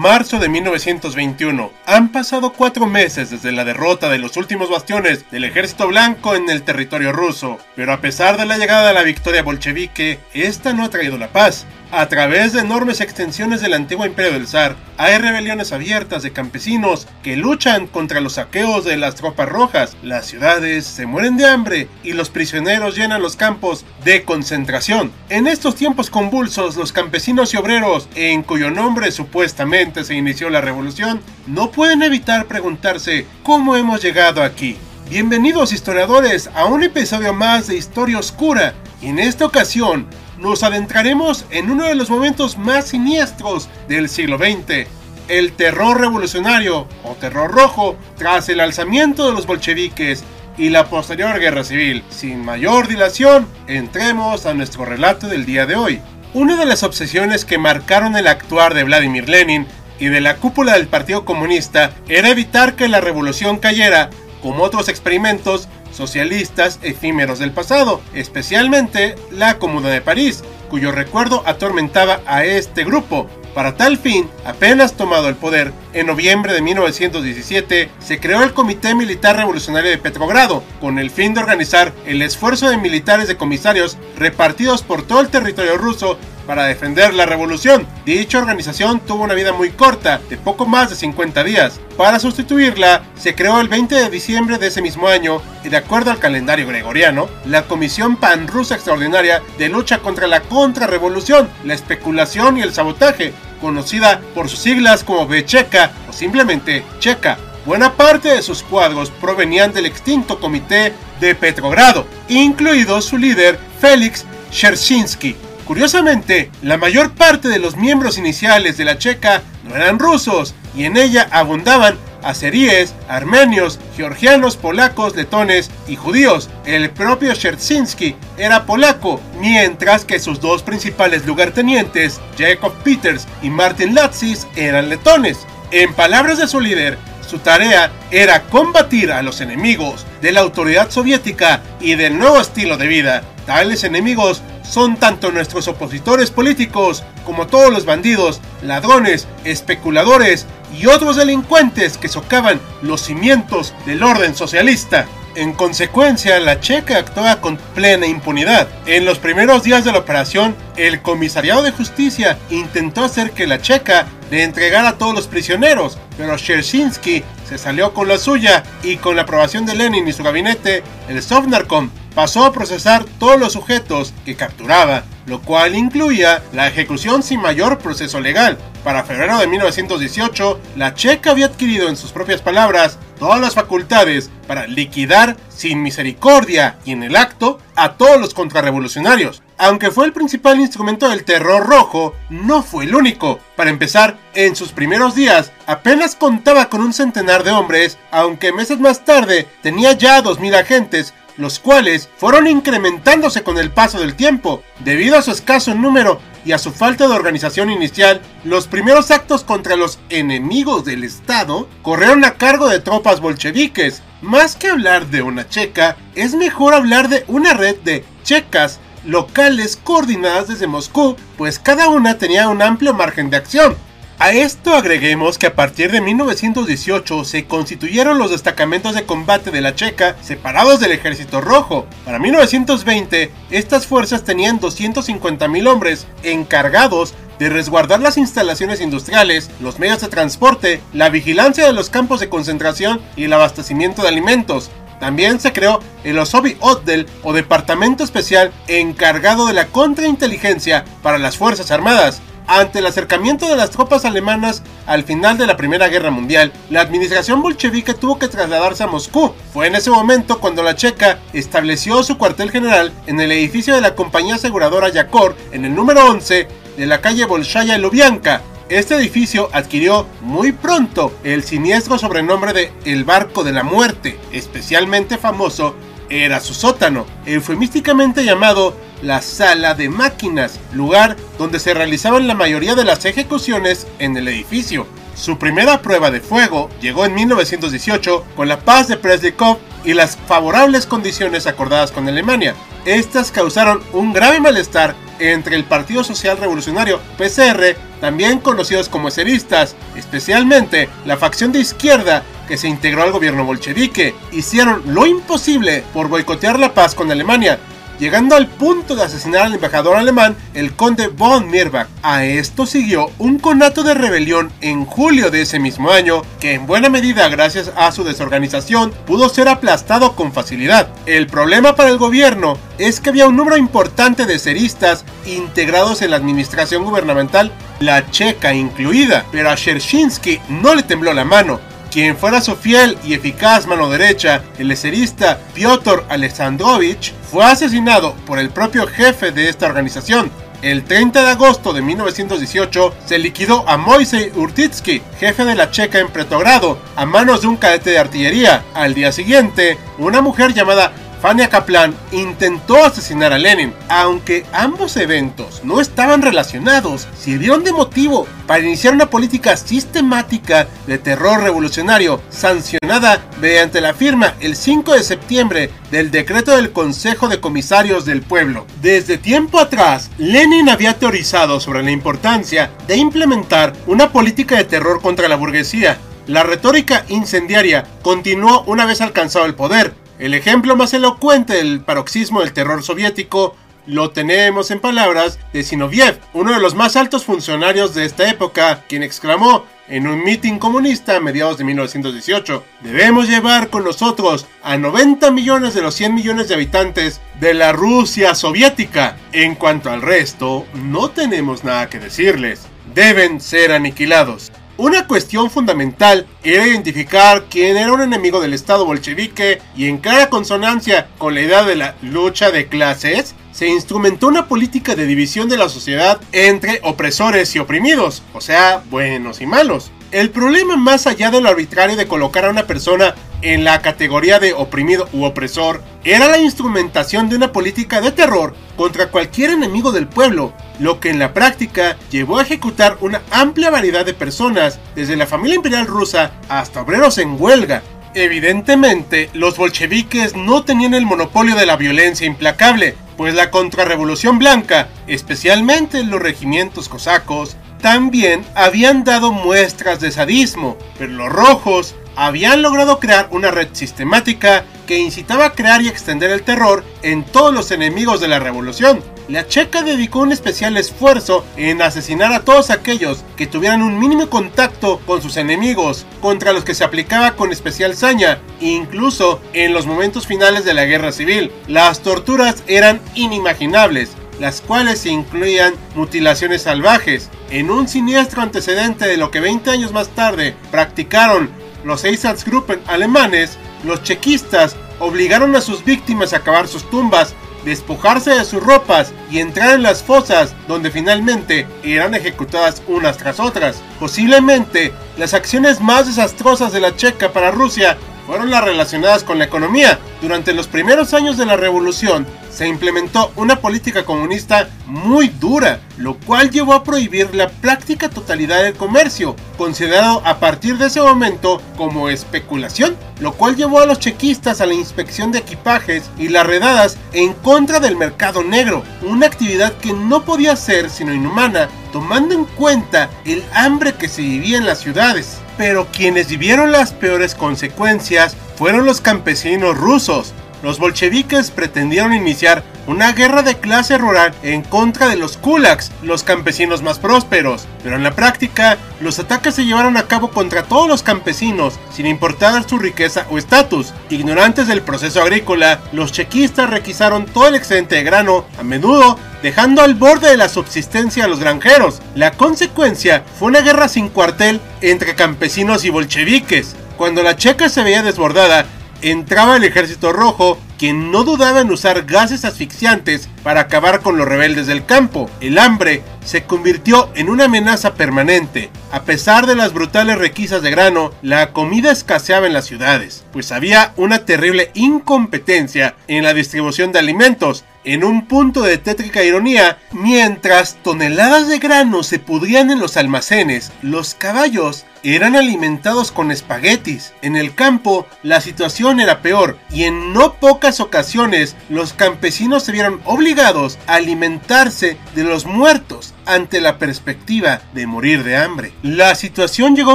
Marzo de 1921. Han pasado cuatro meses desde la derrota de los últimos bastiones del ejército blanco en el territorio ruso, pero a pesar de la llegada de la victoria bolchevique, esta no ha traído la paz. A través de enormes extensiones del antiguo imperio del zar, hay rebeliones abiertas de campesinos que luchan contra los saqueos de las tropas rojas, las ciudades se mueren de hambre y los prisioneros llenan los campos de concentración. En estos tiempos convulsos, los campesinos y obreros, en cuyo nombre supuestamente se inició la revolución, no pueden evitar preguntarse cómo hemos llegado aquí. Bienvenidos historiadores a un episodio más de Historia Oscura. En esta ocasión nos adentraremos en uno de los momentos más siniestros del siglo XX, el terror revolucionario o terror rojo tras el alzamiento de los bolcheviques y la posterior guerra civil. Sin mayor dilación, entremos a nuestro relato del día de hoy. Una de las obsesiones que marcaron el actuar de Vladimir Lenin y de la cúpula del Partido Comunista era evitar que la revolución cayera, como otros experimentos, socialistas efímeros del pasado, especialmente la Comuna de París, cuyo recuerdo atormentaba a este grupo. Para tal fin, apenas tomado el poder, en noviembre de 1917 se creó el Comité Militar Revolucionario de Petrogrado, con el fin de organizar el esfuerzo de militares de comisarios repartidos por todo el territorio ruso para defender la revolución. Dicha organización tuvo una vida muy corta, de poco más de 50 días. Para sustituirla, se creó el 20 de diciembre de ese mismo año y de acuerdo al calendario gregoriano, la Comisión Pan-Rusa Extraordinaria de Lucha contra la Contrarrevolución, la especulación y el sabotaje, conocida por sus siglas como Becheca o simplemente Checa. Buena parte de sus cuadros provenían del extinto Comité de Petrogrado, incluido su líder Félix Cherchinsky. Curiosamente, la mayor parte de los miembros iniciales de la Checa no eran rusos y en ella abundaban azeríes, armenios, georgianos, polacos, letones y judíos. El propio Cherchinsky era polaco, mientras que sus dos principales lugartenientes, Jacob Peters y Martin Latzis, eran letones. En palabras de su líder, su tarea era combatir a los enemigos de la autoridad soviética y del nuevo estilo de vida. Tales enemigos son tanto nuestros opositores políticos como todos los bandidos, ladrones, especuladores y otros delincuentes que socavan los cimientos del orden socialista. En consecuencia, la Checa actuaba con plena impunidad. En los primeros días de la operación, el Comisariado de Justicia intentó hacer que la Checa le entregara a todos los prisioneros, pero Sherzinsky se salió con la suya y con la aprobación de Lenin y su gabinete, el Sovnarkom pasó a procesar todos los sujetos que capturaba, lo cual incluía la ejecución sin mayor proceso legal. Para febrero de 1918, la Checa había adquirido en sus propias palabras todas las facultades para liquidar sin misericordia y en el acto a todos los contrarrevolucionarios. Aunque fue el principal instrumento del terror rojo, no fue el único. Para empezar, en sus primeros días apenas contaba con un centenar de hombres, aunque meses más tarde tenía ya 2.000 agentes los cuales fueron incrementándose con el paso del tiempo. Debido a su escaso número y a su falta de organización inicial, los primeros actos contra los enemigos del Estado corrieron a cargo de tropas bolcheviques. Más que hablar de una checa, es mejor hablar de una red de checas locales coordinadas desde Moscú, pues cada una tenía un amplio margen de acción. A esto agreguemos que a partir de 1918 se constituyeron los destacamentos de combate de la Checa separados del Ejército Rojo. Para 1920, estas fuerzas tenían 250.000 hombres encargados de resguardar las instalaciones industriales, los medios de transporte, la vigilancia de los campos de concentración y el abastecimiento de alimentos. También se creó el Osobi Otdel o Departamento Especial encargado de la contrainteligencia para las Fuerzas Armadas. Ante el acercamiento de las tropas alemanas al final de la Primera Guerra Mundial, la administración bolchevique tuvo que trasladarse a Moscú. Fue en ese momento cuando la Checa estableció su cuartel general en el edificio de la compañía aseguradora Yakor, en el número 11 de la calle Bolshaya Lubyanka. Este edificio adquirió muy pronto el siniestro sobrenombre de El Barco de la Muerte, especialmente famoso era su sótano, eufemísticamente llamado la sala de máquinas, lugar donde se realizaban la mayoría de las ejecuciones en el edificio. Su primera prueba de fuego llegó en 1918 con la paz de Preslikov y las favorables condiciones acordadas con Alemania. Estas causaron un grave malestar entre el Partido Social Revolucionario PCR, también conocidos como eseristas, especialmente la facción de izquierda que se integró al gobierno bolchevique, hicieron lo imposible por boicotear la paz con Alemania, llegando al punto de asesinar al embajador alemán, el conde von Mirbach. A esto siguió un conato de rebelión en julio de ese mismo año, que en buena medida gracias a su desorganización pudo ser aplastado con facilidad. El problema para el gobierno es que había un número importante de seristas integrados en la administración gubernamental, la checa incluida, pero a Shershinsky no le tembló la mano quien fuera su fiel y eficaz mano derecha, el eserista Piotr Alexandrovich, fue asesinado por el propio jefe de esta organización. El 30 de agosto de 1918 se liquidó a Moisei Urtitsky, jefe de la Checa en Pretorado, a manos de un cadete de artillería. Al día siguiente, una mujer llamada Fania Kaplan intentó asesinar a Lenin, aunque ambos eventos no estaban relacionados, sirvieron de motivo para iniciar una política sistemática de terror revolucionario sancionada mediante la firma el 5 de septiembre del decreto del Consejo de Comisarios del Pueblo. Desde tiempo atrás, Lenin había teorizado sobre la importancia de implementar una política de terror contra la burguesía. La retórica incendiaria continuó una vez alcanzado el poder, el ejemplo más elocuente del paroxismo del terror soviético lo tenemos en palabras de Sinoviev, uno de los más altos funcionarios de esta época, quien exclamó en un mitin comunista a mediados de 1918, debemos llevar con nosotros a 90 millones de los 100 millones de habitantes de la Rusia soviética. En cuanto al resto, no tenemos nada que decirles. Deben ser aniquilados. Una cuestión fundamental era identificar quién era un enemigo del Estado bolchevique y en clara consonancia con la idea de la lucha de clases, se instrumentó una política de división de la sociedad entre opresores y oprimidos, o sea, buenos y malos. El problema más allá de lo arbitrario de colocar a una persona en la categoría de oprimido u opresor era la instrumentación de una política de terror contra cualquier enemigo del pueblo, lo que en la práctica llevó a ejecutar una amplia variedad de personas, desde la familia imperial rusa hasta obreros en huelga. Evidentemente, los bolcheviques no tenían el monopolio de la violencia implacable, pues la contrarrevolución blanca, especialmente los regimientos cosacos, también habían dado muestras de sadismo, pero los rojos habían logrado crear una red sistemática que incitaba a crear y extender el terror en todos los enemigos de la revolución. La checa dedicó un especial esfuerzo en asesinar a todos aquellos que tuvieran un mínimo contacto con sus enemigos, contra los que se aplicaba con especial saña, incluso en los momentos finales de la guerra civil. Las torturas eran inimaginables, las cuales incluían mutilaciones salvajes. En un siniestro antecedente de lo que 20 años más tarde practicaron los Einsatzgruppen alemanes, los chequistas obligaron a sus víctimas a cavar sus tumbas, despojarse de sus ropas y entrar en las fosas donde finalmente eran ejecutadas unas tras otras. Posiblemente las acciones más desastrosas de la Checa para Rusia fueron las relacionadas con la economía. Durante los primeros años de la revolución se implementó una política comunista muy dura, lo cual llevó a prohibir la práctica totalidad del comercio, considerado a partir de ese momento como especulación, lo cual llevó a los chequistas a la inspección de equipajes y las redadas en contra del mercado negro, una actividad que no podía ser sino inhumana, tomando en cuenta el hambre que se vivía en las ciudades. Pero quienes vivieron las peores consecuencias fueron los campesinos rusos, los bolcheviques pretendieron iniciar una guerra de clase rural en contra de los kulaks, los campesinos más prósperos, pero en la práctica los ataques se llevaron a cabo contra todos los campesinos, sin importar su riqueza o estatus. Ignorantes del proceso agrícola, los chequistas requisaron todo el excedente de grano, a menudo dejando al borde de la subsistencia a los granjeros. La consecuencia fue una guerra sin cuartel entre campesinos y bolcheviques. Cuando la checa se veía desbordada, entraba el ejército rojo quien no dudaba en usar gases asfixiantes para acabar con los rebeldes del campo. El hambre se convirtió en una amenaza permanente. A pesar de las brutales requisas de grano, la comida escaseaba en las ciudades, pues había una terrible incompetencia en la distribución de alimentos, en un punto de tétrica ironía, mientras toneladas de grano se pudrían en los almacenes, los caballos eran alimentados con espaguetis. En el campo la situación era peor y en no pocas ocasiones los campesinos se vieron obligados a alimentarse de los muertos ante la perspectiva de morir de hambre. La situación llegó a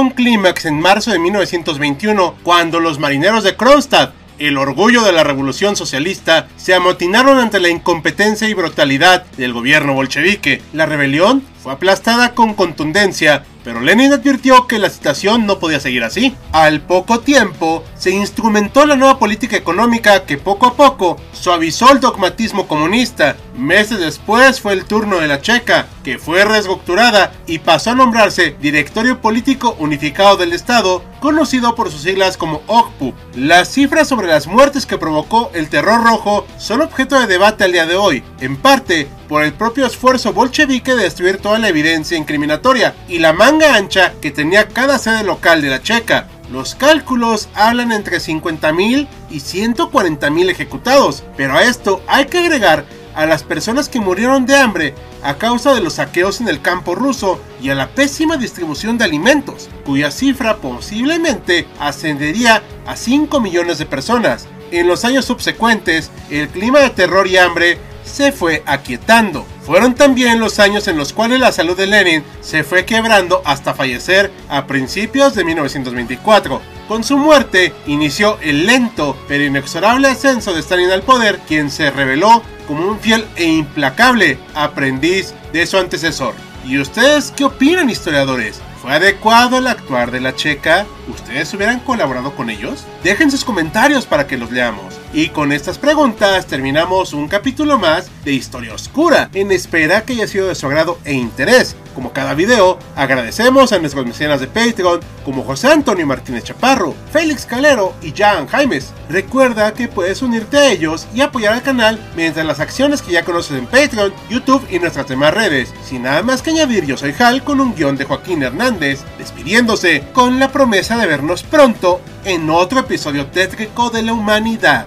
un clímax en marzo de 1921 cuando los marineros de Kronstadt el orgullo de la revolución socialista, se amotinaron ante la incompetencia y brutalidad del gobierno bolchevique. La rebelión aplastada con contundencia, pero Lenin advirtió que la situación no podía seguir así. Al poco tiempo, se instrumentó la nueva política económica que poco a poco suavizó el dogmatismo comunista. Meses después fue el turno de la Checa, que fue reestructurada y pasó a nombrarse Directorio Político Unificado del Estado, conocido por sus siglas como OGPU. Las cifras sobre las muertes que provocó el terror rojo son objeto de debate al día de hoy, en parte por el propio esfuerzo bolchevique de destruir toda la evidencia incriminatoria y la manga ancha que tenía cada sede local de la Checa. Los cálculos hablan entre 50.000 y 140.000 ejecutados, pero a esto hay que agregar a las personas que murieron de hambre a causa de los saqueos en el campo ruso y a la pésima distribución de alimentos, cuya cifra posiblemente ascendería a 5 millones de personas. En los años subsecuentes, el clima de terror y hambre se fue aquietando. Fueron también los años en los cuales la salud de Lenin se fue quebrando hasta fallecer a principios de 1924. Con su muerte inició el lento pero inexorable ascenso de Stalin al poder, quien se reveló como un fiel e implacable aprendiz de su antecesor. ¿Y ustedes qué opinan, historiadores? ¿Fue adecuado el actuar de la checa? ¿Ustedes hubieran colaborado con ellos? Dejen sus comentarios para que los leamos. Y con estas preguntas terminamos un capítulo más de Historia Oscura, en espera que haya sido de su agrado e interés. Como cada video, agradecemos a nuestros mecenas de Patreon, como José Antonio Martínez Chaparro, Félix Calero y Jan Jaimes. Recuerda que puedes unirte a ellos y apoyar al canal mediante las acciones que ya conoces en Patreon, YouTube y nuestras demás redes. Sin nada más que añadir, yo soy Hal con un guion de Joaquín Hernández, despidiéndose con la promesa de vernos pronto en otro episodio tétrico de la humanidad.